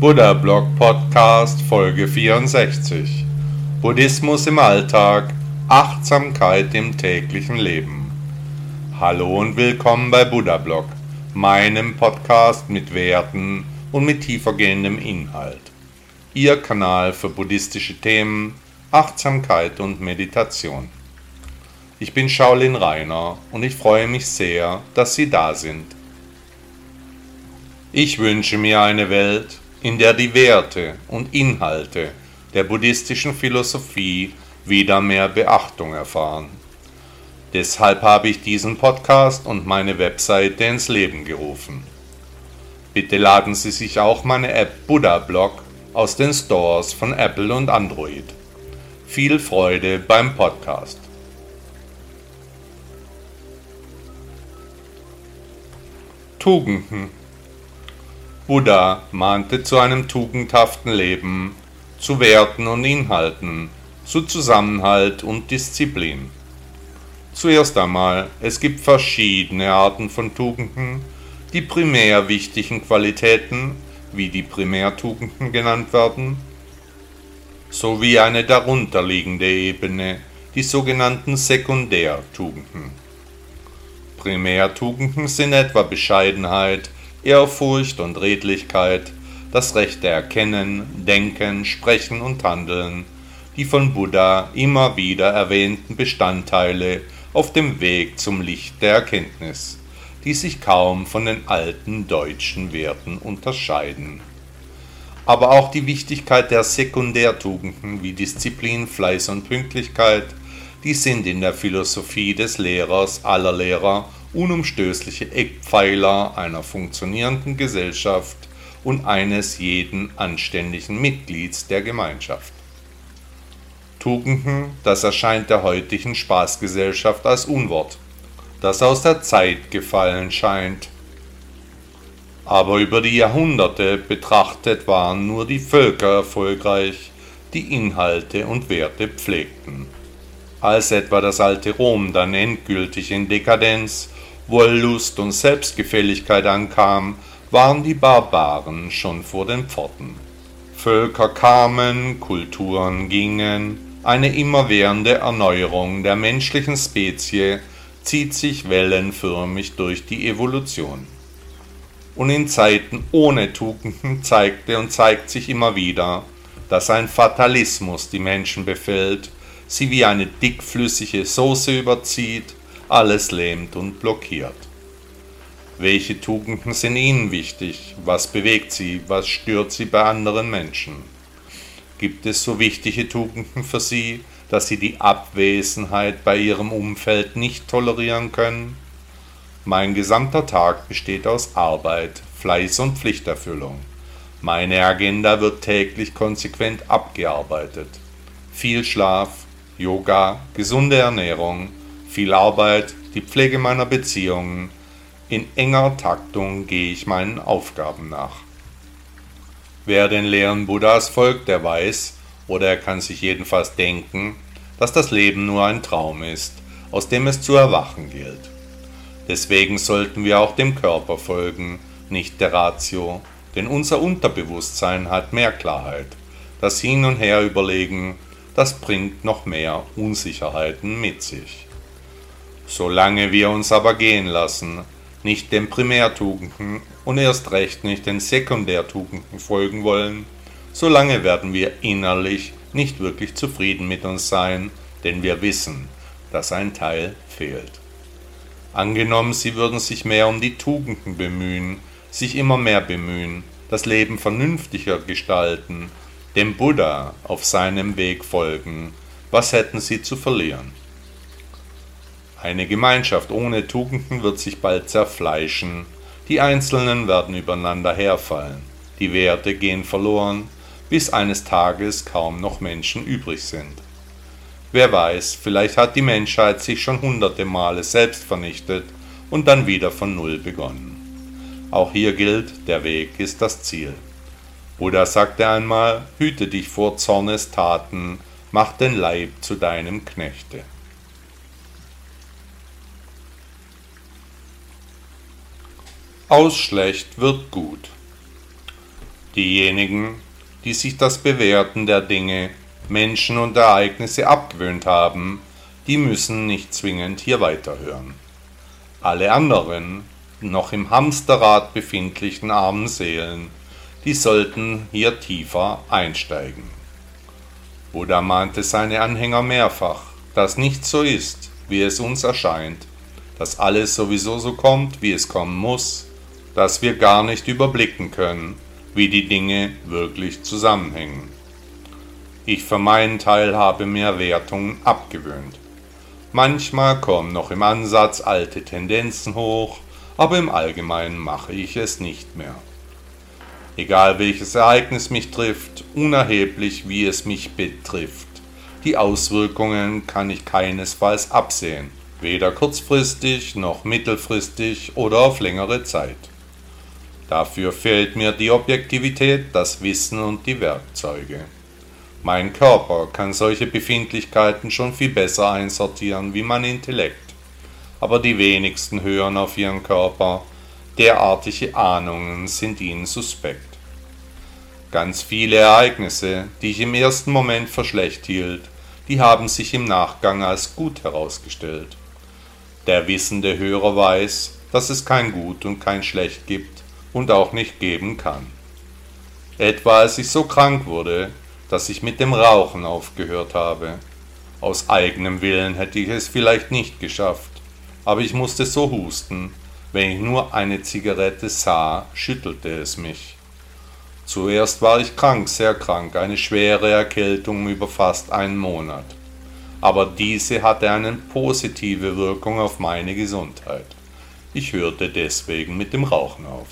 Buddha Blog Podcast Folge 64 Buddhismus im Alltag, Achtsamkeit im täglichen Leben. Hallo und willkommen bei Buddha Blog, meinem Podcast mit Werten und mit tiefergehendem Inhalt. Ihr Kanal für buddhistische Themen, Achtsamkeit und Meditation. Ich bin Shaolin Rainer und ich freue mich sehr, dass Sie da sind. Ich wünsche mir eine Welt, in der die Werte und Inhalte der buddhistischen Philosophie wieder mehr Beachtung erfahren. Deshalb habe ich diesen Podcast und meine Webseite ins Leben gerufen. Bitte laden Sie sich auch meine App Buddha Blog aus den Stores von Apple und Android. Viel Freude beim Podcast. Tugenden Buddha mahnte zu einem tugendhaften Leben, zu Werten und Inhalten, zu Zusammenhalt und Disziplin. Zuerst einmal, es gibt verschiedene Arten von Tugenden, die primär wichtigen Qualitäten, wie die Primärtugenden genannt werden, sowie eine darunterliegende Ebene, die sogenannten Sekundärtugenden. Primärtugenden sind etwa Bescheidenheit, Ehrfurcht und Redlichkeit, das rechte Erkennen, Denken, Sprechen und Handeln, die von Buddha immer wieder erwähnten Bestandteile auf dem Weg zum Licht der Erkenntnis, die sich kaum von den alten deutschen Werten unterscheiden. Aber auch die Wichtigkeit der Sekundärtugenden wie Disziplin, Fleiß und Pünktlichkeit, die sind in der Philosophie des Lehrers aller Lehrer unumstößliche Eckpfeiler einer funktionierenden Gesellschaft und eines jeden anständigen Mitglieds der Gemeinschaft. Tugenden, das erscheint der heutigen Spaßgesellschaft als Unwort, das aus der Zeit gefallen scheint. Aber über die Jahrhunderte betrachtet waren nur die Völker erfolgreich, die Inhalte und Werte pflegten. Als etwa das alte Rom dann endgültig in Dekadenz Wollust und Selbstgefälligkeit ankam, waren die Barbaren schon vor den Pforten. Völker kamen, Kulturen gingen, eine immerwährende Erneuerung der menschlichen Spezie zieht sich wellenförmig durch die Evolution. Und in Zeiten ohne Tugenden zeigte und zeigt sich immer wieder, dass ein Fatalismus die Menschen befällt, sie wie eine dickflüssige Soße überzieht alles lähmt und blockiert. Welche Tugenden sind Ihnen wichtig? Was bewegt Sie? Was stört Sie bei anderen Menschen? Gibt es so wichtige Tugenden für Sie, dass Sie die Abwesenheit bei Ihrem Umfeld nicht tolerieren können? Mein gesamter Tag besteht aus Arbeit, Fleiß und Pflichterfüllung. Meine Agenda wird täglich konsequent abgearbeitet. Viel Schlaf, Yoga, gesunde Ernährung, viel Arbeit, die Pflege meiner Beziehungen. In enger Taktung gehe ich meinen Aufgaben nach. Wer den Lehren Buddhas folgt, der weiß, oder er kann sich jedenfalls denken, dass das Leben nur ein Traum ist, aus dem es zu erwachen gilt. Deswegen sollten wir auch dem Körper folgen, nicht der Ratio, denn unser Unterbewusstsein hat mehr Klarheit. Das Hin und Her überlegen, das bringt noch mehr Unsicherheiten mit sich. Solange wir uns aber gehen lassen, nicht den Primärtugenden und erst recht nicht den Sekundärtugenden folgen wollen, solange werden wir innerlich nicht wirklich zufrieden mit uns sein, denn wir wissen, dass ein Teil fehlt. Angenommen, sie würden sich mehr um die Tugenden bemühen, sich immer mehr bemühen, das Leben vernünftiger gestalten, dem Buddha auf seinem Weg folgen, was hätten sie zu verlieren? Eine Gemeinschaft ohne Tugenden wird sich bald zerfleischen, die Einzelnen werden übereinander herfallen, die Werte gehen verloren, bis eines Tages kaum noch Menschen übrig sind. Wer weiß, vielleicht hat die Menschheit sich schon hunderte Male selbst vernichtet und dann wieder von Null begonnen. Auch hier gilt, der Weg ist das Ziel. Buddha sagte einmal, hüte dich vor Zornestaten, mach den Leib zu deinem Knechte. Aus schlecht wird gut. Diejenigen, die sich das Bewerten der Dinge, Menschen und Ereignisse abgewöhnt haben, die müssen nicht zwingend hier weiterhören. Alle anderen, noch im Hamsterrad befindlichen armen Seelen, die sollten hier tiefer einsteigen. Buddha mahnte seine Anhänger mehrfach, dass nicht so ist, wie es uns erscheint, dass alles sowieso so kommt, wie es kommen muss, dass wir gar nicht überblicken können, wie die Dinge wirklich zusammenhängen. Ich für meinen Teil habe mir Wertungen abgewöhnt. Manchmal kommen noch im Ansatz alte Tendenzen hoch, aber im Allgemeinen mache ich es nicht mehr. Egal welches Ereignis mich trifft, unerheblich wie es mich betrifft, die Auswirkungen kann ich keinesfalls absehen, weder kurzfristig noch mittelfristig oder auf längere Zeit. Dafür fehlt mir die Objektivität, das Wissen und die Werkzeuge. Mein Körper kann solche Befindlichkeiten schon viel besser einsortieren wie mein Intellekt aber die wenigsten hören auf ihren Körper, derartige Ahnungen sind ihnen suspekt. Ganz viele Ereignisse, die ich im ersten Moment für schlecht hielt, die haben sich im Nachgang als gut herausgestellt. Der wissende Hörer weiß, dass es kein Gut und kein Schlecht gibt und auch nicht geben kann. Etwa als ich so krank wurde, dass ich mit dem Rauchen aufgehört habe. Aus eigenem Willen hätte ich es vielleicht nicht geschafft aber ich musste so husten, wenn ich nur eine Zigarette sah, schüttelte es mich. Zuerst war ich krank, sehr krank, eine schwere Erkältung über fast einen Monat. Aber diese hatte eine positive Wirkung auf meine Gesundheit. Ich hörte deswegen mit dem Rauchen auf.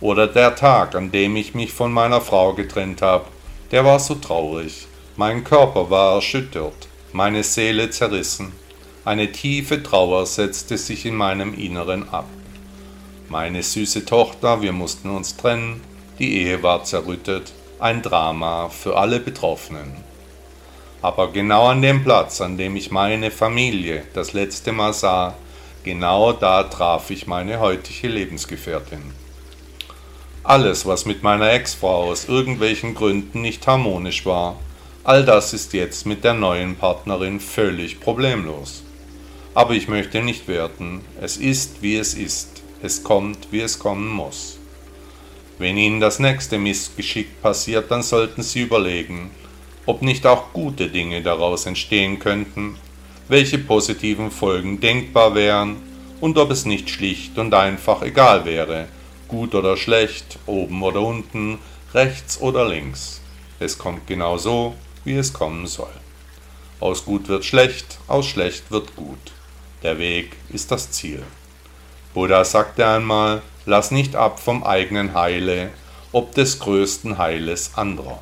Oder der Tag, an dem ich mich von meiner Frau getrennt habe, der war so traurig. Mein Körper war erschüttert, meine Seele zerrissen. Eine tiefe Trauer setzte sich in meinem Inneren ab. Meine süße Tochter, wir mussten uns trennen, die Ehe war zerrüttet, ein Drama für alle Betroffenen. Aber genau an dem Platz, an dem ich meine Familie das letzte Mal sah, genau da traf ich meine heutige Lebensgefährtin. Alles, was mit meiner Ex-Frau aus irgendwelchen Gründen nicht harmonisch war, all das ist jetzt mit der neuen Partnerin völlig problemlos. Aber ich möchte nicht werten. Es ist, wie es ist. Es kommt, wie es kommen muss. Wenn Ihnen das nächste Missgeschick passiert, dann sollten Sie überlegen, ob nicht auch gute Dinge daraus entstehen könnten, welche positiven Folgen denkbar wären und ob es nicht schlicht und einfach egal wäre, gut oder schlecht, oben oder unten, rechts oder links. Es kommt genau so, wie es kommen soll. Aus gut wird schlecht, aus schlecht wird gut. Der Weg ist das Ziel. Buddha sagte einmal, lass nicht ab vom eigenen Heile, ob des größten Heiles anderer.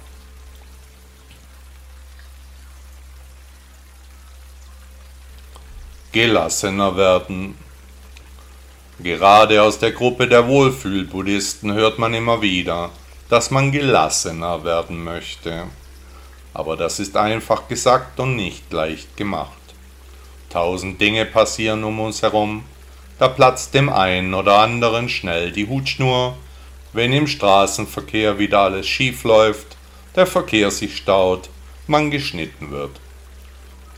Gelassener werden. Gerade aus der Gruppe der Wohlfühlbuddhisten hört man immer wieder, dass man gelassener werden möchte. Aber das ist einfach gesagt und nicht leicht gemacht. Tausend Dinge passieren um uns herum. Da platzt dem einen oder anderen schnell die Hutschnur, wenn im Straßenverkehr wieder alles schief läuft, der Verkehr sich staut, man geschnitten wird.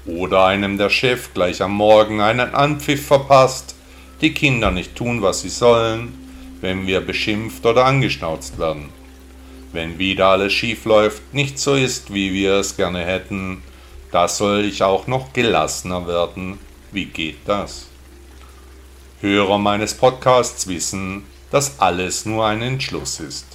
Oder einem der Chef gleich am Morgen einen Anpfiff verpasst, die Kinder nicht tun, was sie sollen, wenn wir beschimpft oder angeschnauzt werden. Wenn wieder alles schief läuft, nicht so ist, wie wir es gerne hätten, da soll ich auch noch gelassener werden. Wie geht das? Hörer meines Podcasts wissen, dass alles nur ein Entschluss ist,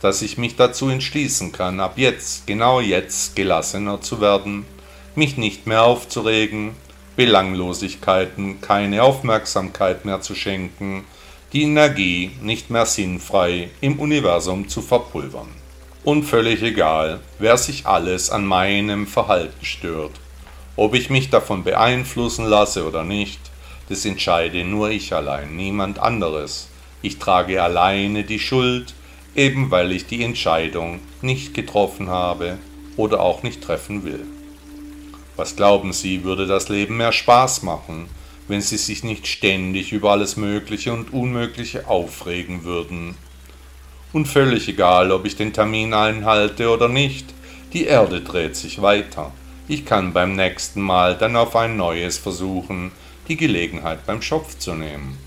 dass ich mich dazu entschließen kann, ab jetzt, genau jetzt, gelassener zu werden, mich nicht mehr aufzuregen, Belanglosigkeiten keine Aufmerksamkeit mehr zu schenken, die Energie nicht mehr sinnfrei im Universum zu verpulvern und völlig egal, wer sich alles an meinem Verhalten stört. Ob ich mich davon beeinflussen lasse oder nicht, das entscheide nur ich allein, niemand anderes. Ich trage alleine die Schuld, eben weil ich die Entscheidung nicht getroffen habe oder auch nicht treffen will. Was glauben Sie, würde das Leben mehr Spaß machen, wenn Sie sich nicht ständig über alles Mögliche und Unmögliche aufregen würden? Und völlig egal, ob ich den Termin einhalte oder nicht, die Erde dreht sich weiter. Ich kann beim nächsten Mal dann auf ein neues versuchen, die Gelegenheit beim Schopf zu nehmen.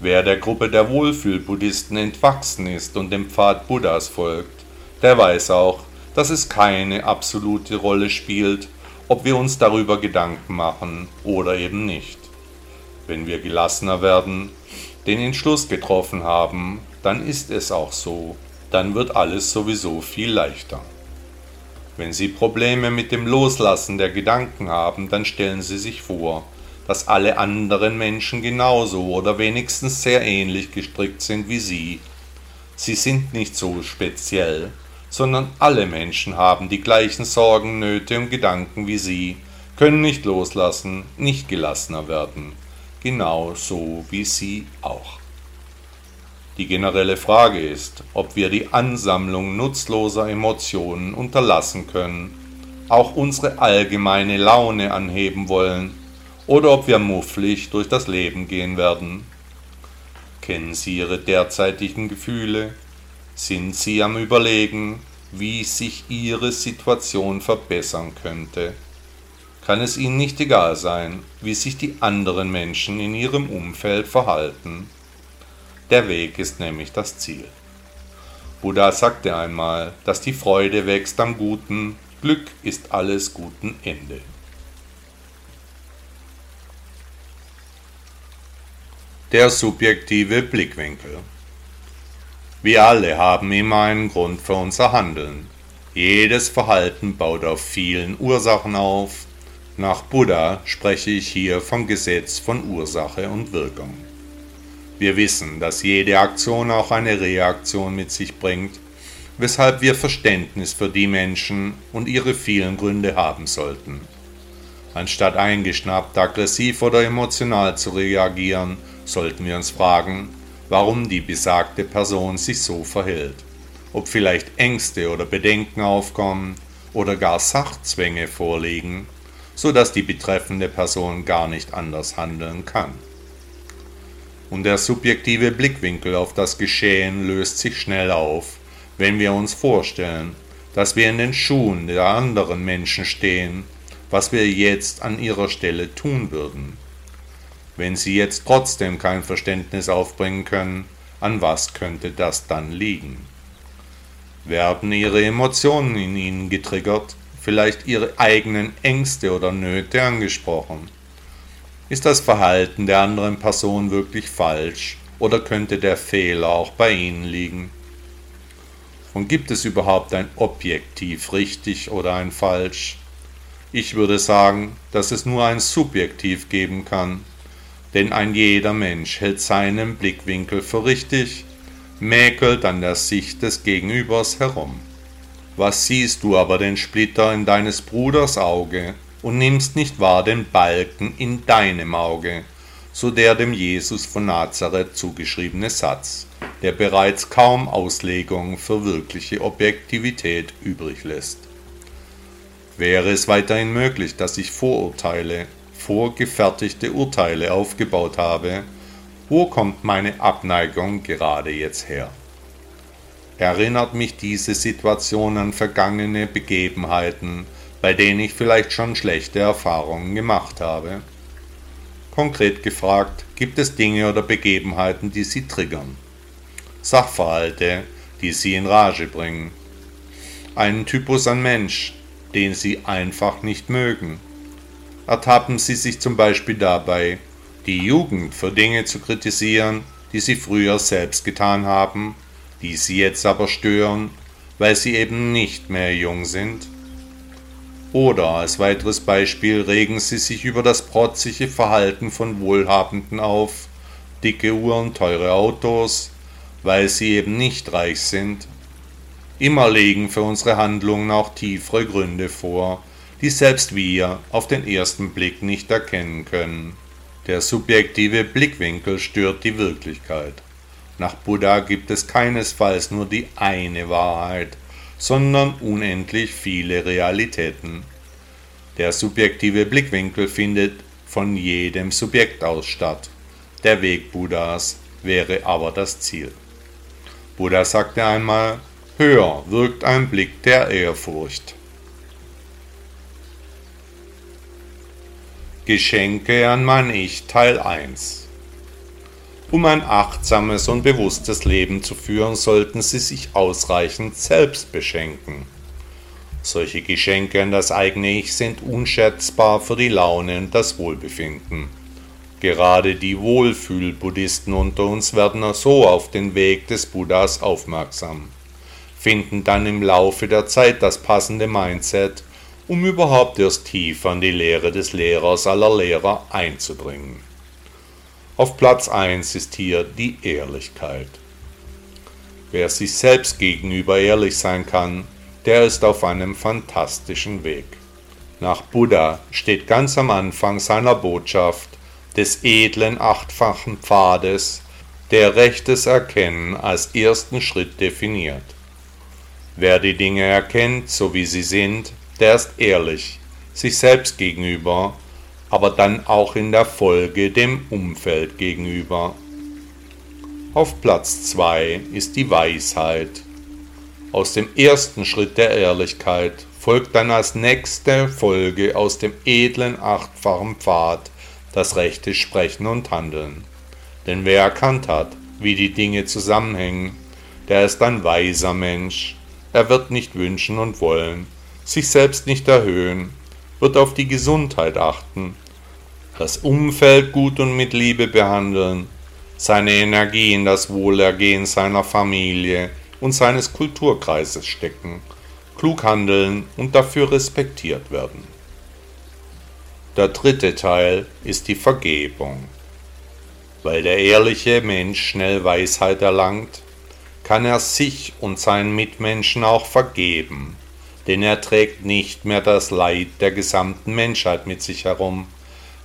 Wer der Gruppe der Wohlfühlbuddhisten entwachsen ist und dem Pfad Buddhas folgt, der weiß auch, dass es keine absolute Rolle spielt, ob wir uns darüber Gedanken machen oder eben nicht. Wenn wir gelassener werden, den Entschluss getroffen haben, dann ist es auch so, dann wird alles sowieso viel leichter. Wenn Sie Probleme mit dem Loslassen der Gedanken haben, dann stellen Sie sich vor, dass alle anderen Menschen genauso oder wenigstens sehr ähnlich gestrickt sind wie Sie. Sie sind nicht so speziell, sondern alle Menschen haben die gleichen Sorgen, Nöte und Gedanken wie Sie, können nicht loslassen, nicht gelassener werden, genau so wie Sie auch. Die generelle Frage ist, ob wir die Ansammlung nutzloser Emotionen unterlassen können, auch unsere allgemeine Laune anheben wollen, oder ob wir mufflig durch das Leben gehen werden. Kennen Sie Ihre derzeitigen Gefühle? Sind Sie am Überlegen, wie sich Ihre Situation verbessern könnte? Kann es Ihnen nicht egal sein, wie sich die anderen Menschen in Ihrem Umfeld verhalten? Der Weg ist nämlich das Ziel. Buddha sagte einmal, dass die Freude wächst am Guten, Glück ist alles guten Ende. Der subjektive Blickwinkel. Wir alle haben immer einen Grund für unser Handeln. Jedes Verhalten baut auf vielen Ursachen auf. Nach Buddha spreche ich hier vom Gesetz von Ursache und Wirkung. Wir wissen, dass jede Aktion auch eine Reaktion mit sich bringt, weshalb wir Verständnis für die Menschen und ihre vielen Gründe haben sollten. Anstatt eingeschnappt, aggressiv oder emotional zu reagieren, sollten wir uns fragen, warum die besagte Person sich so verhält. Ob vielleicht Ängste oder Bedenken aufkommen oder gar Sachzwänge vorliegen, so dass die betreffende Person gar nicht anders handeln kann und der subjektive Blickwinkel auf das Geschehen löst sich schnell auf, wenn wir uns vorstellen, dass wir in den Schuhen der anderen Menschen stehen, was wir jetzt an ihrer Stelle tun würden. Wenn sie jetzt trotzdem kein Verständnis aufbringen können, an was könnte das dann liegen? Werden ihre Emotionen in ihnen getriggert, vielleicht ihre eigenen Ängste oder Nöte angesprochen? Ist das Verhalten der anderen Person wirklich falsch oder könnte der Fehler auch bei Ihnen liegen? Und gibt es überhaupt ein Objektiv richtig oder ein falsch? Ich würde sagen, dass es nur ein Subjektiv geben kann, denn ein jeder Mensch hält seinen Blickwinkel für richtig, mäkelt an der Sicht des Gegenübers herum. Was siehst du aber den Splitter in deines Bruders Auge und nimmst nicht wahr den Balken in deinem Auge, so der dem Jesus von Nazareth zugeschriebene Satz, der bereits kaum Auslegung für wirkliche Objektivität übrig lässt. Wäre es weiterhin möglich, dass ich Vorurteile, vorgefertigte Urteile aufgebaut habe, wo kommt meine Abneigung gerade jetzt her? Erinnert mich diese Situation an vergangene Begebenheiten, bei denen ich vielleicht schon schlechte Erfahrungen gemacht habe? Konkret gefragt, gibt es Dinge oder Begebenheiten, die Sie triggern? Sachverhalte, die Sie in Rage bringen? Einen Typus an Mensch, den Sie einfach nicht mögen? Ertappen Sie sich zum Beispiel dabei, die Jugend für Dinge zu kritisieren, die Sie früher selbst getan haben, die Sie jetzt aber stören, weil Sie eben nicht mehr jung sind? Oder als weiteres Beispiel regen sie sich über das protzige Verhalten von Wohlhabenden auf, dicke Uhren, teure Autos, weil sie eben nicht reich sind. Immer liegen für unsere Handlungen auch tiefere Gründe vor, die selbst wir auf den ersten Blick nicht erkennen können. Der subjektive Blickwinkel stört die Wirklichkeit. Nach Buddha gibt es keinesfalls nur die eine Wahrheit, sondern unendlich viele Realitäten. Der subjektive Blickwinkel findet von jedem Subjekt aus statt. Der Weg Buddhas wäre aber das Ziel. Buddha sagte einmal, höher wirkt ein Blick der Ehrfurcht. Geschenke an mein Ich Teil 1 Um ein achtsames und bewusstes Leben zu führen, sollten Sie sich ausreichend selbst beschenken. Solche Geschenke an das eigene Ich sind unschätzbar für die Laune und das Wohlbefinden. Gerade die Wohlfühl-Buddhisten unter uns werden so auf den Weg des Buddhas aufmerksam, finden dann im Laufe der Zeit das passende Mindset, um überhaupt erst tiefer in die Lehre des Lehrers aller Lehrer einzudringen. Auf Platz 1 ist hier die Ehrlichkeit. Wer sich selbst gegenüber ehrlich sein kann, der ist auf einem fantastischen Weg. Nach Buddha steht ganz am Anfang seiner Botschaft des edlen achtfachen Pfades, der rechtes Erkennen als ersten Schritt definiert. Wer die Dinge erkennt, so wie sie sind, der ist ehrlich, sich selbst gegenüber, aber dann auch in der Folge dem Umfeld gegenüber. Auf Platz 2 ist die Weisheit, aus dem ersten Schritt der Ehrlichkeit folgt dann als nächste Folge aus dem edlen achtfachen Pfad das rechte Sprechen und Handeln. Denn wer erkannt hat, wie die Dinge zusammenhängen, der ist ein weiser Mensch. Er wird nicht wünschen und wollen, sich selbst nicht erhöhen, wird auf die Gesundheit achten, das Umfeld gut und mit Liebe behandeln, seine Energie in das Wohlergehen seiner Familie, und seines Kulturkreises stecken, klug handeln und dafür respektiert werden. Der dritte Teil ist die Vergebung. Weil der ehrliche Mensch schnell Weisheit erlangt, kann er sich und seinen Mitmenschen auch vergeben, denn er trägt nicht mehr das Leid der gesamten Menschheit mit sich herum,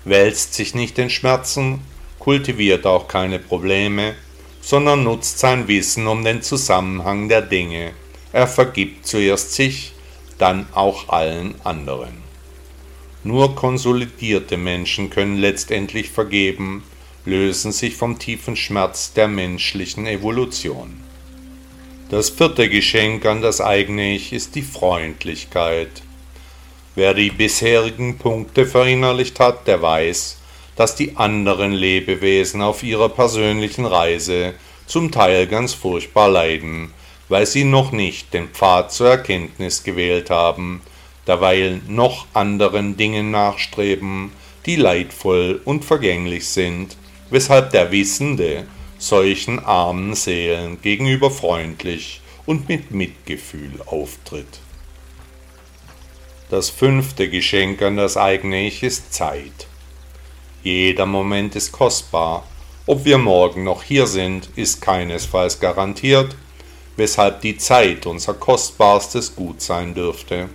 wälzt sich nicht in Schmerzen, kultiviert auch keine Probleme, sondern nutzt sein Wissen um den Zusammenhang der Dinge. Er vergibt zuerst sich, dann auch allen anderen. Nur konsolidierte Menschen können letztendlich vergeben, lösen sich vom tiefen Schmerz der menschlichen Evolution. Das vierte Geschenk an das eigene Ich ist die Freundlichkeit. Wer die bisherigen Punkte verinnerlicht hat, der weiß, dass die anderen Lebewesen auf ihrer persönlichen Reise zum Teil ganz furchtbar leiden, weil sie noch nicht den Pfad zur Erkenntnis gewählt haben, derweil noch anderen Dingen nachstreben, die leidvoll und vergänglich sind, weshalb der Wissende solchen armen Seelen gegenüber freundlich und mit Mitgefühl auftritt. Das fünfte Geschenk an das eigene Ich ist Zeit. Jeder Moment ist kostbar. Ob wir morgen noch hier sind, ist keinesfalls garantiert, weshalb die Zeit unser kostbarstes Gut sein dürfte.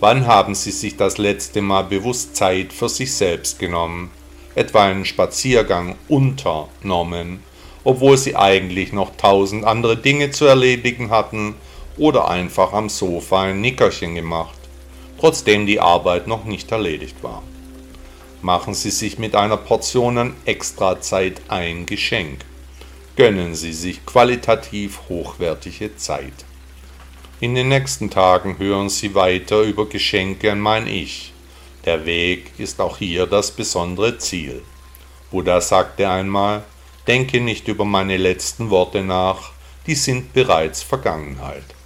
Wann haben Sie sich das letzte Mal bewusst Zeit für sich selbst genommen, etwa einen Spaziergang unternommen, obwohl Sie eigentlich noch tausend andere Dinge zu erledigen hatten oder einfach am Sofa ein Nickerchen gemacht, trotzdem die Arbeit noch nicht erledigt war? Machen Sie sich mit einer Portion an Extrazeit ein Geschenk. Gönnen Sie sich qualitativ hochwertige Zeit. In den nächsten Tagen hören Sie weiter über Geschenke an mein Ich. Der Weg ist auch hier das besondere Ziel. Buddha sagte einmal, denke nicht über meine letzten Worte nach, die sind bereits Vergangenheit.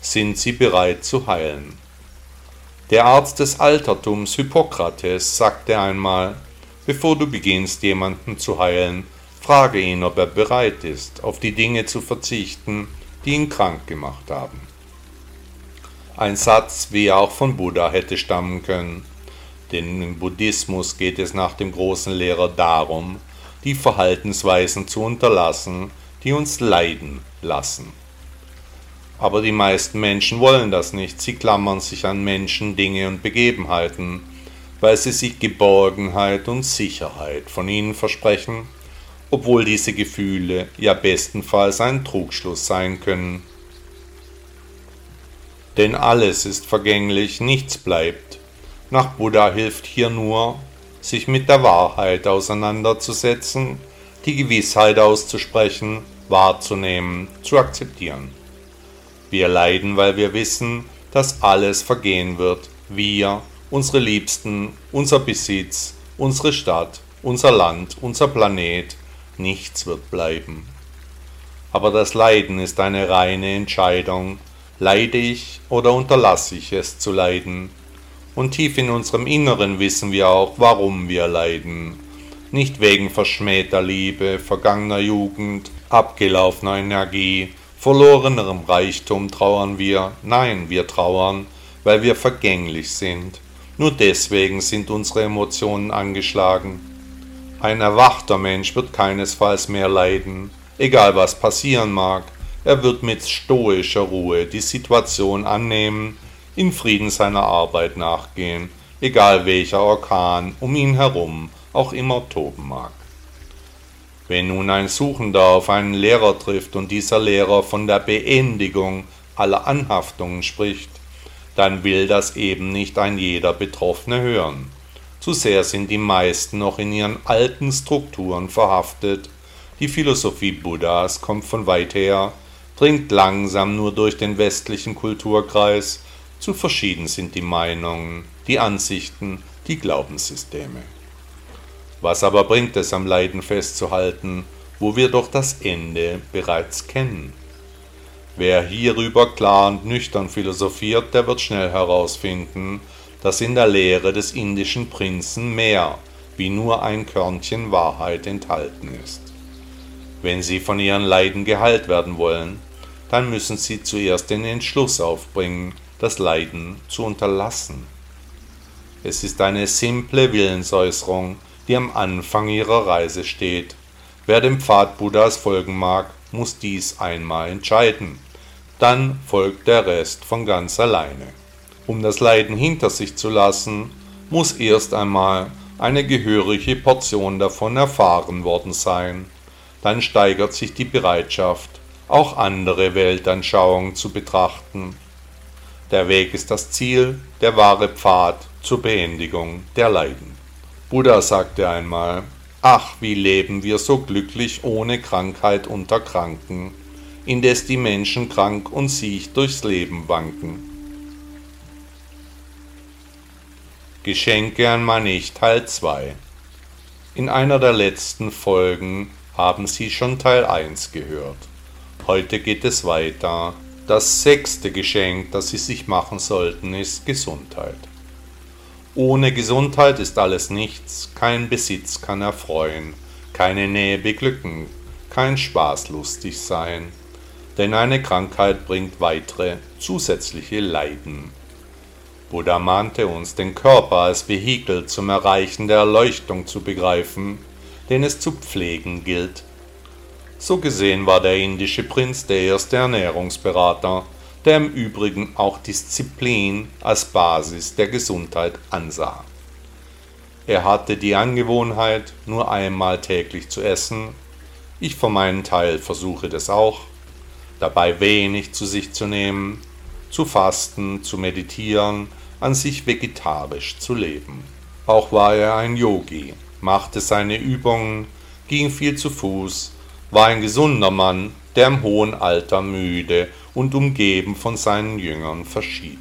sind sie bereit zu heilen. Der Arzt des Altertums Hippokrates sagte einmal, bevor du beginnst jemanden zu heilen, frage ihn, ob er bereit ist, auf die Dinge zu verzichten, die ihn krank gemacht haben. Ein Satz, wie er auch von Buddha hätte stammen können, denn im Buddhismus geht es nach dem großen Lehrer darum, die Verhaltensweisen zu unterlassen, die uns leiden lassen. Aber die meisten Menschen wollen das nicht. Sie klammern sich an Menschen, Dinge und Begebenheiten, weil sie sich Geborgenheit und Sicherheit von ihnen versprechen, obwohl diese Gefühle ja bestenfalls ein Trugschluss sein können. Denn alles ist vergänglich, nichts bleibt. Nach Buddha hilft hier nur, sich mit der Wahrheit auseinanderzusetzen, die Gewissheit auszusprechen, wahrzunehmen, zu akzeptieren. Wir leiden, weil wir wissen, dass alles vergehen wird, wir, unsere Liebsten, unser Besitz, unsere Stadt, unser Land, unser Planet, nichts wird bleiben. Aber das Leiden ist eine reine Entscheidung, leide ich oder unterlasse ich es zu leiden. Und tief in unserem Inneren wissen wir auch, warum wir leiden. Nicht wegen verschmähter Liebe, vergangener Jugend, abgelaufener Energie, verlorenerem Reichtum trauern wir, nein, wir trauern, weil wir vergänglich sind. Nur deswegen sind unsere Emotionen angeschlagen. Ein erwachter Mensch wird keinesfalls mehr leiden, egal was passieren mag. Er wird mit stoischer Ruhe die Situation annehmen, in Frieden seiner Arbeit nachgehen, egal welcher Orkan um ihn herum auch immer toben mag. Wenn nun ein Suchender auf einen Lehrer trifft und dieser Lehrer von der Beendigung aller Anhaftungen spricht, dann will das eben nicht ein jeder Betroffene hören. Zu sehr sind die meisten noch in ihren alten Strukturen verhaftet. Die Philosophie Buddhas kommt von weit her, dringt langsam nur durch den westlichen Kulturkreis. Zu verschieden sind die Meinungen, die Ansichten, die Glaubenssysteme. Was aber bringt es am Leiden festzuhalten, wo wir doch das Ende bereits kennen? Wer hierüber klar und nüchtern philosophiert, der wird schnell herausfinden, dass in der Lehre des indischen Prinzen mehr wie nur ein Körnchen Wahrheit enthalten ist. Wenn Sie von Ihren Leiden geheilt werden wollen, dann müssen Sie zuerst den Entschluss aufbringen, das Leiden zu unterlassen. Es ist eine simple Willensäußerung, die am Anfang ihrer Reise steht. Wer dem Pfad Buddhas folgen mag, muss dies einmal entscheiden. Dann folgt der Rest von ganz alleine. Um das Leiden hinter sich zu lassen, muss erst einmal eine gehörige Portion davon erfahren worden sein. Dann steigert sich die Bereitschaft, auch andere Weltanschauungen zu betrachten. Der Weg ist das Ziel, der wahre Pfad zur Beendigung der Leiden. Buddha sagte einmal, Ach, wie leben wir so glücklich ohne Krankheit unter Kranken, indes die Menschen krank und sich durchs Leben wanken. Geschenke an Manich Teil 2 In einer der letzten Folgen haben Sie schon Teil 1 gehört. Heute geht es weiter. Das sechste Geschenk, das Sie sich machen sollten, ist Gesundheit. Ohne Gesundheit ist alles nichts, kein Besitz kann erfreuen, keine Nähe beglücken, kein Spaß lustig sein, denn eine Krankheit bringt weitere zusätzliche Leiden. Buddha mahnte uns, den Körper als Vehikel zum Erreichen der Erleuchtung zu begreifen, den es zu pflegen gilt. So gesehen war der indische Prinz der erste Ernährungsberater, der im Übrigen auch Disziplin als Basis der Gesundheit ansah. Er hatte die Angewohnheit, nur einmal täglich zu essen. Ich für meinen Teil versuche das auch, dabei wenig zu sich zu nehmen, zu fasten, zu meditieren, an sich vegetarisch zu leben. Auch war er ein Yogi, machte seine Übungen, ging viel zu Fuß, war ein gesunder Mann, der im hohen Alter müde und umgeben von seinen Jüngern verschied.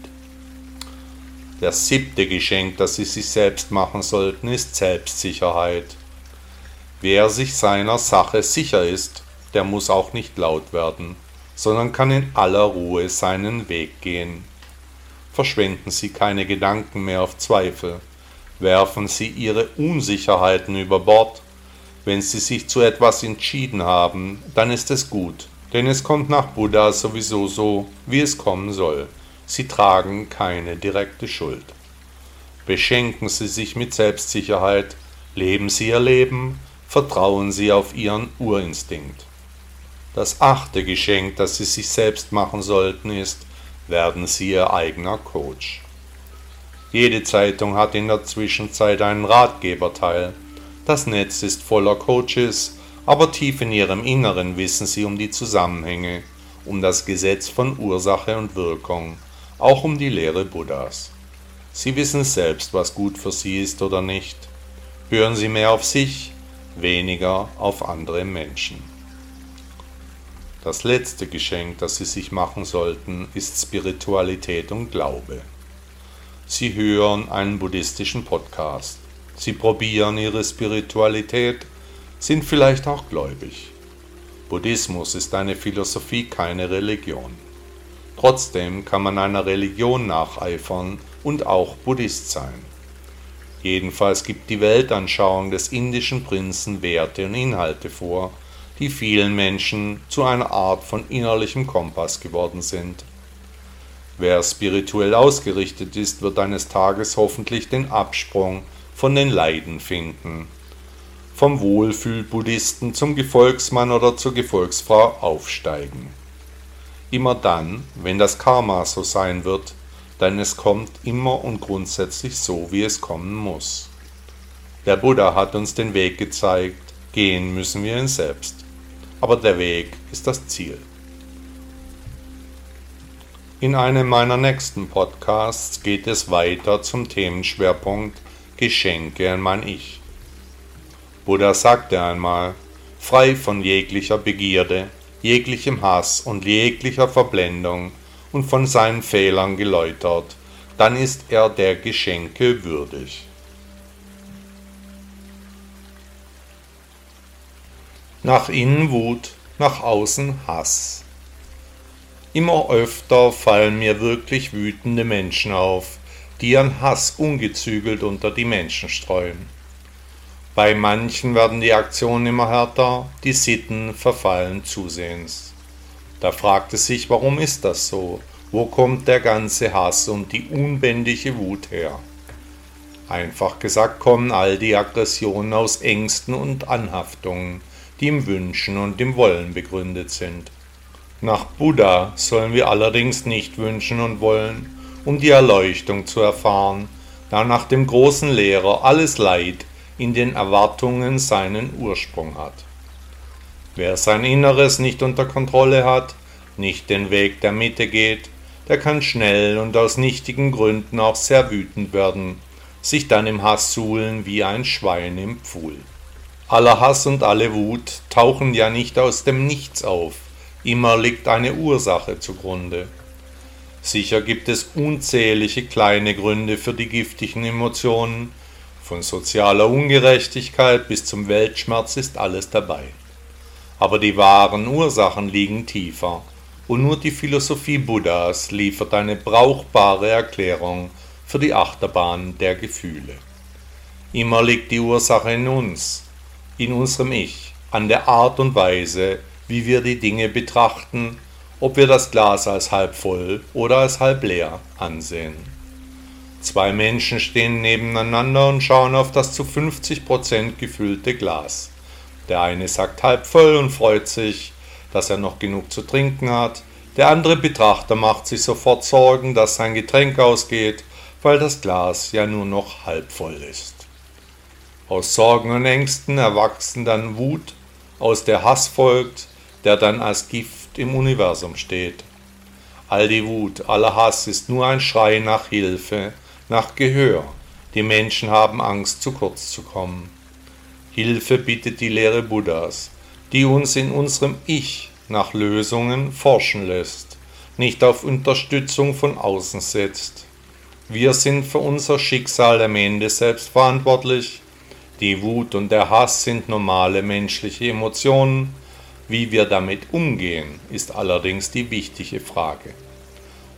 Das siebte Geschenk, das sie sich selbst machen sollten, ist Selbstsicherheit. Wer sich seiner Sache sicher ist, der muss auch nicht laut werden, sondern kann in aller Ruhe seinen Weg gehen. Verschwenden Sie keine Gedanken mehr auf Zweifel, werfen Sie Ihre Unsicherheiten über Bord. Wenn Sie sich zu etwas entschieden haben, dann ist es gut, denn es kommt nach Buddha sowieso so, wie es kommen soll. Sie tragen keine direkte Schuld. Beschenken Sie sich mit Selbstsicherheit, leben Sie Ihr Leben, vertrauen Sie auf Ihren Urinstinkt. Das achte Geschenk, das Sie sich selbst machen sollten, ist, werden Sie Ihr eigener Coach. Jede Zeitung hat in der Zwischenzeit einen Ratgeberteil. Das Netz ist voller Coaches, aber tief in ihrem Inneren wissen sie um die Zusammenhänge, um das Gesetz von Ursache und Wirkung, auch um die Lehre Buddhas. Sie wissen selbst, was gut für sie ist oder nicht. Hören Sie mehr auf sich, weniger auf andere Menschen. Das letzte Geschenk, das Sie sich machen sollten, ist Spiritualität und Glaube. Sie hören einen buddhistischen Podcast. Sie probieren ihre Spiritualität, sind vielleicht auch gläubig. Buddhismus ist eine Philosophie, keine Religion. Trotzdem kann man einer Religion nacheifern und auch Buddhist sein. Jedenfalls gibt die Weltanschauung des indischen Prinzen Werte und Inhalte vor, die vielen Menschen zu einer Art von innerlichem Kompass geworden sind. Wer spirituell ausgerichtet ist, wird eines Tages hoffentlich den Absprung von den Leiden finden. Vom Wohlfühlbuddhisten zum Gefolgsmann oder zur Gefolgsfrau aufsteigen. Immer dann, wenn das Karma so sein wird, denn es kommt immer und grundsätzlich so, wie es kommen muss. Der Buddha hat uns den Weg gezeigt, gehen müssen wir ihn selbst. Aber der Weg ist das Ziel. In einem meiner nächsten Podcasts geht es weiter zum Themenschwerpunkt Geschenke an mein Ich. Buddha sagte einmal, frei von jeglicher Begierde, jeglichem Hass und jeglicher Verblendung und von seinen Fehlern geläutert, dann ist er der Geschenke würdig. Nach innen Wut, nach außen Hass. Immer öfter fallen mir wirklich wütende Menschen auf, die ihren Hass ungezügelt unter die Menschen streuen. Bei manchen werden die Aktionen immer härter, die Sitten verfallen zusehends. Da fragt es sich, warum ist das so? Wo kommt der ganze Hass und die unbändige Wut her? Einfach gesagt kommen all die Aggressionen aus Ängsten und Anhaftungen, die im Wünschen und im Wollen begründet sind. Nach Buddha sollen wir allerdings nicht wünschen und wollen, um die Erleuchtung zu erfahren, da nach dem großen Lehrer alles Leid in den Erwartungen seinen Ursprung hat. Wer sein Inneres nicht unter Kontrolle hat, nicht den Weg der Mitte geht, der kann schnell und aus nichtigen Gründen auch sehr wütend werden, sich dann im Hass suhlen wie ein Schwein im Pfuhl. Aller Hass und alle Wut tauchen ja nicht aus dem Nichts auf, immer liegt eine Ursache zugrunde. Sicher gibt es unzählige kleine Gründe für die giftigen Emotionen, von sozialer Ungerechtigkeit bis zum Weltschmerz ist alles dabei. Aber die wahren Ursachen liegen tiefer, und nur die Philosophie Buddhas liefert eine brauchbare Erklärung für die Achterbahn der Gefühle. Immer liegt die Ursache in uns, in unserem Ich, an der Art und Weise, wie wir die Dinge betrachten, ob wir das Glas als halb voll oder als halb leer ansehen. Zwei Menschen stehen nebeneinander und schauen auf das zu 50% gefüllte Glas. Der eine sagt halb voll und freut sich, dass er noch genug zu trinken hat. Der andere Betrachter macht sich sofort Sorgen, dass sein Getränk ausgeht, weil das Glas ja nur noch halb voll ist. Aus Sorgen und Ängsten erwachsen dann Wut, aus der Hass folgt, der dann als Gift im Universum steht. All die Wut, aller Hass ist nur ein Schrei nach Hilfe, nach Gehör. Die Menschen haben Angst, zu kurz zu kommen. Hilfe bittet die Lehre Buddhas, die uns in unserem Ich nach Lösungen forschen lässt, nicht auf Unterstützung von außen setzt. Wir sind für unser Schicksal am Ende selbst verantwortlich. Die Wut und der Hass sind normale menschliche Emotionen. Wie wir damit umgehen, ist allerdings die wichtige Frage.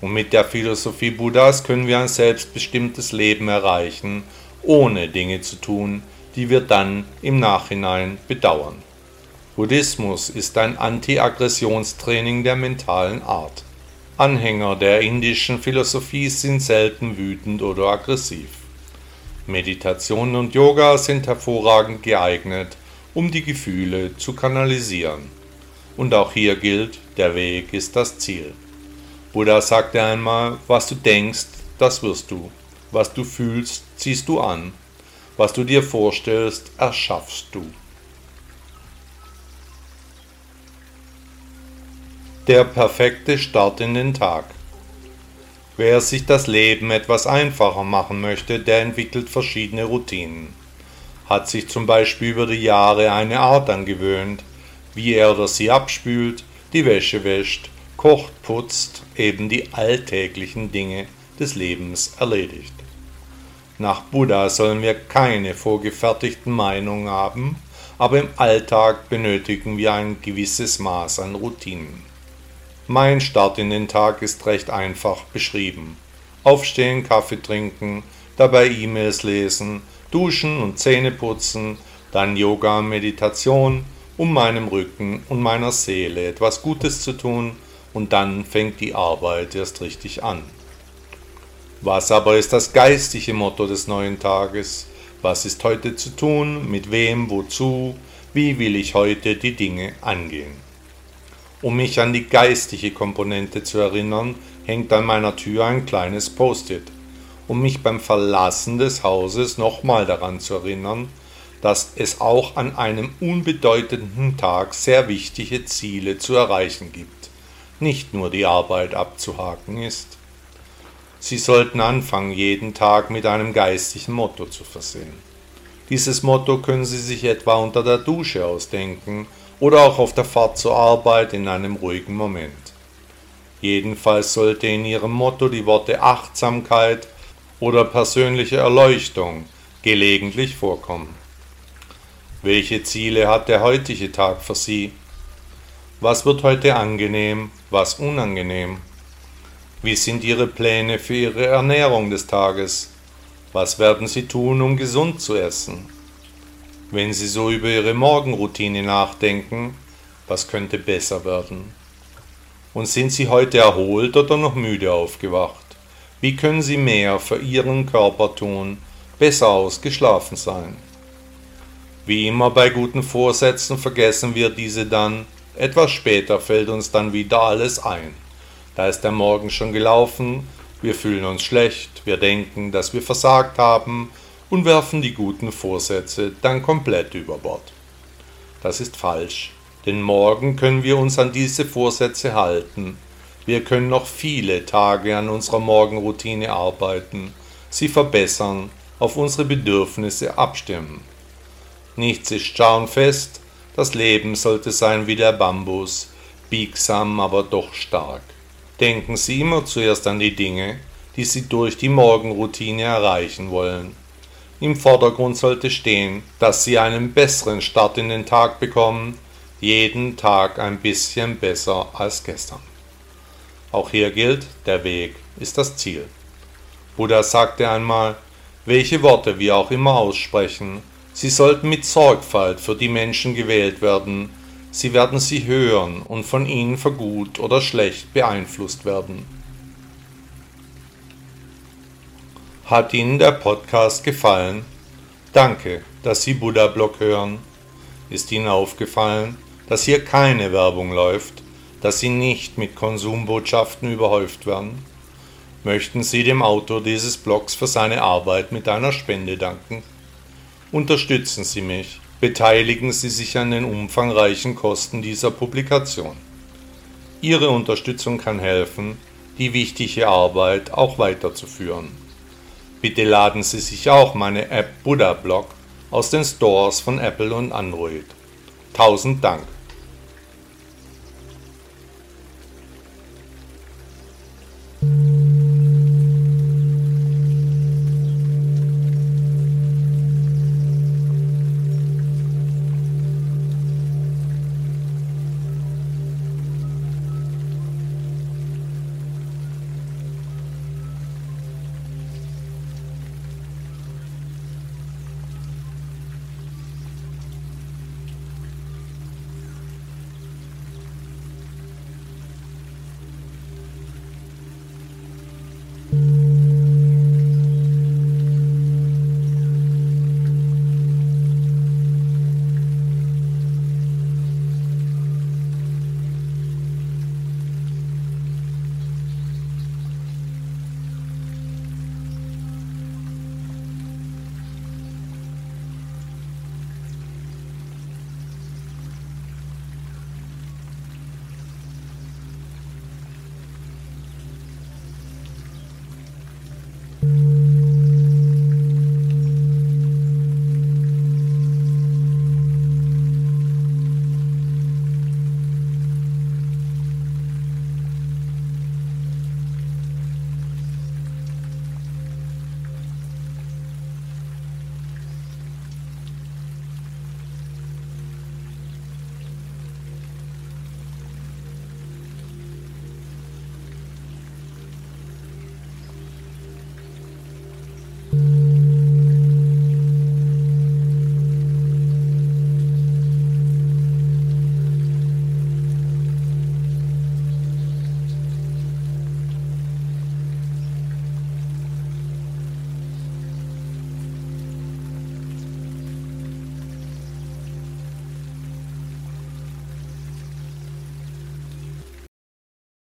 Und mit der Philosophie Buddhas können wir ein selbstbestimmtes Leben erreichen, ohne Dinge zu tun, die wir dann im Nachhinein bedauern. Buddhismus ist ein Anti-Aggressionstraining der mentalen Art. Anhänger der indischen Philosophie sind selten wütend oder aggressiv. Meditation und Yoga sind hervorragend geeignet, um die Gefühle zu kanalisieren. Und auch hier gilt, der Weg ist das Ziel. Buddha sagte einmal, was du denkst, das wirst du. Was du fühlst, ziehst du an. Was du dir vorstellst, erschaffst du. Der perfekte Start in den Tag. Wer sich das Leben etwas einfacher machen möchte, der entwickelt verschiedene Routinen. hat sich zum Beispiel über die Jahre eine Art angewöhnt, wie er oder sie abspült, die Wäsche wäscht, kocht, putzt, eben die alltäglichen Dinge des Lebens erledigt. Nach Buddha sollen wir keine vorgefertigten Meinungen haben, aber im Alltag benötigen wir ein gewisses Maß an Routinen. Mein Start in den Tag ist recht einfach beschrieben. Aufstehen, Kaffee trinken, dabei E-Mails lesen, duschen und Zähne putzen, dann Yoga und Meditation, um meinem Rücken und meiner Seele etwas Gutes zu tun, und dann fängt die Arbeit erst richtig an. Was aber ist das geistige Motto des neuen Tages? Was ist heute zu tun? Mit wem? Wozu? Wie will ich heute die Dinge angehen? Um mich an die geistige Komponente zu erinnern, hängt an meiner Tür ein kleines Post-it, um mich beim Verlassen des Hauses nochmal daran zu erinnern, dass es auch an einem unbedeutenden Tag sehr wichtige Ziele zu erreichen gibt, nicht nur die Arbeit abzuhaken ist. Sie sollten anfangen, jeden Tag mit einem geistigen Motto zu versehen. Dieses Motto können Sie sich etwa unter der Dusche ausdenken oder auch auf der Fahrt zur Arbeit in einem ruhigen Moment. Jedenfalls sollte in Ihrem Motto die Worte Achtsamkeit oder persönliche Erleuchtung gelegentlich vorkommen. Welche Ziele hat der heutige Tag für Sie? Was wird heute angenehm, was unangenehm? Wie sind Ihre Pläne für Ihre Ernährung des Tages? Was werden Sie tun, um gesund zu essen? Wenn Sie so über Ihre Morgenroutine nachdenken, was könnte besser werden? Und sind Sie heute erholt oder noch müde aufgewacht? Wie können Sie mehr für Ihren Körper tun, besser ausgeschlafen sein? Wie immer bei guten Vorsätzen vergessen wir diese dann, etwas später fällt uns dann wieder alles ein. Da ist der Morgen schon gelaufen, wir fühlen uns schlecht, wir denken, dass wir versagt haben und werfen die guten Vorsätze dann komplett über Bord. Das ist falsch, denn morgen können wir uns an diese Vorsätze halten. Wir können noch viele Tage an unserer Morgenroutine arbeiten, sie verbessern, auf unsere Bedürfnisse abstimmen. Nichts ist starr und fest, das Leben sollte sein wie der Bambus, biegsam, aber doch stark. Denken Sie immer zuerst an die Dinge, die Sie durch die Morgenroutine erreichen wollen. Im Vordergrund sollte stehen, dass Sie einen besseren Start in den Tag bekommen, jeden Tag ein bisschen besser als gestern. Auch hier gilt, der Weg ist das Ziel. Buddha sagte einmal, welche Worte wir auch immer aussprechen, sie sollten mit Sorgfalt für die Menschen gewählt werden, Sie werden sie hören und von ihnen für gut oder schlecht beeinflusst werden. Hat Ihnen der Podcast gefallen? Danke, dass Sie Buddha Blog hören. Ist Ihnen aufgefallen, dass hier keine Werbung läuft, dass Sie nicht mit Konsumbotschaften überhäuft werden? Möchten Sie dem Autor dieses Blogs für seine Arbeit mit einer Spende danken? Unterstützen Sie mich beteiligen Sie sich an den umfangreichen Kosten dieser Publikation. Ihre Unterstützung kann helfen, die wichtige Arbeit auch weiterzuführen. Bitte laden Sie sich auch meine App Buddha Blog aus den Stores von Apple und Android. Tausend Dank.